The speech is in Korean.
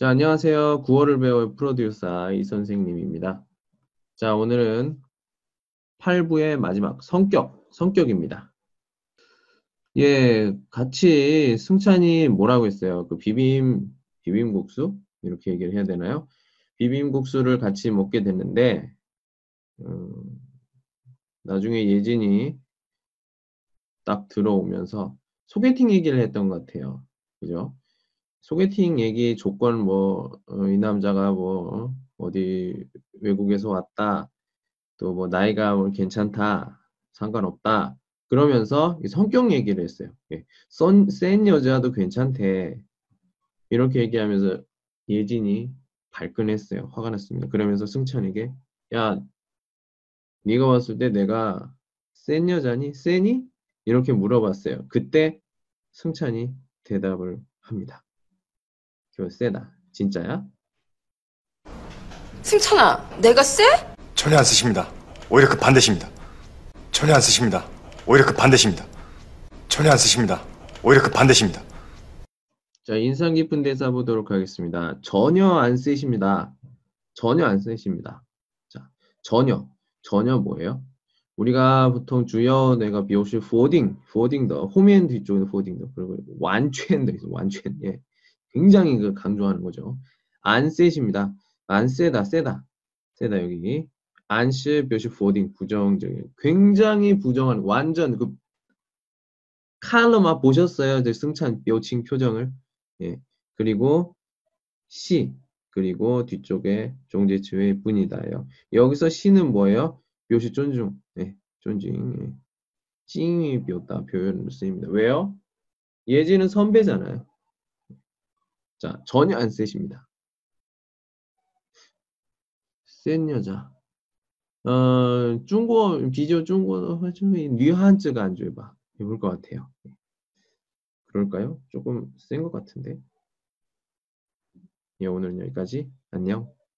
자, 안녕하세요. 9월을 배울 프로듀서 이 선생님입니다. 자, 오늘은 8부의 마지막 성격, 성격입니다. 예, 같이 승찬이 뭐라고 했어요? 그 비빔, 비빔국수? 이렇게 얘기를 해야 되나요? 비빔국수를 같이 먹게 됐는데, 음, 나중에 예진이 딱 들어오면서 소개팅 얘기를 했던 것 같아요. 그죠? 소개팅 얘기 조건 뭐, 어, 이 남자가 뭐, 어디 외국에서 왔다. 또 뭐, 나이가 뭐 괜찮다. 상관없다. 그러면서 이 성격 얘기를 했어요. 예. 썬, 센 여자도 괜찮대. 이렇게 얘기하면서 예진이 발끈했어요. 화가 났습니다. 그러면서 승찬에게, 야, 네가 봤을 때 내가 센 여자니? 세니? 이렇게 물어봤어요. 그때 승찬이 대답을 합니다. 그 세다. 진짜야? 승찬아, 내가 쎄? 전혀 안 쓰십니다. 오히려 그 반대십니다. 전혀 안 쓰십니다. 오히려 그 반대십니다. 전혀 안 쓰십니다. 오히려 그 반대십니다. 자, 인상 깊은 대사 보도록 하겠습니다. 전혀 안 쓰십니다. 전혀 안 쓰십니다. 자, 전혀. 전혀 뭐예요? 우리가 보통 주요 내가 비오시 포딩, 포딩더, 호면 뒤쪽에 포딩 더, 그리고 완全도 있어, 완전. 예. 굉장히 그 강조하는 거죠. 안 세십니다. 안 세다, 세다. 세다, 여기. 안시 묘시 포딩, 부정적인. 굉장히 부정한, 완전 그, 칼럼아 보셨어요? 저 승찬 묘칭 표정을. 예. 그리고 시, 그리고 뒤쪽에 종제치의 뿐이다요. 여기서 시는 뭐예요? 묘시 존중. 예, 존중. 예. 찡이 비었다 표현을 쓰입니다. 왜요? 예지는 선배잖아요. 자, 전혀 안 셋입니다. 센 여자. 어, 중국어, 비디오 중국어, 뉘한즈가 안 좋아. 입을 것 같아요. 그럴까요? 조금 센 것 같은데. 예, 오늘은 여기까지. 안녕.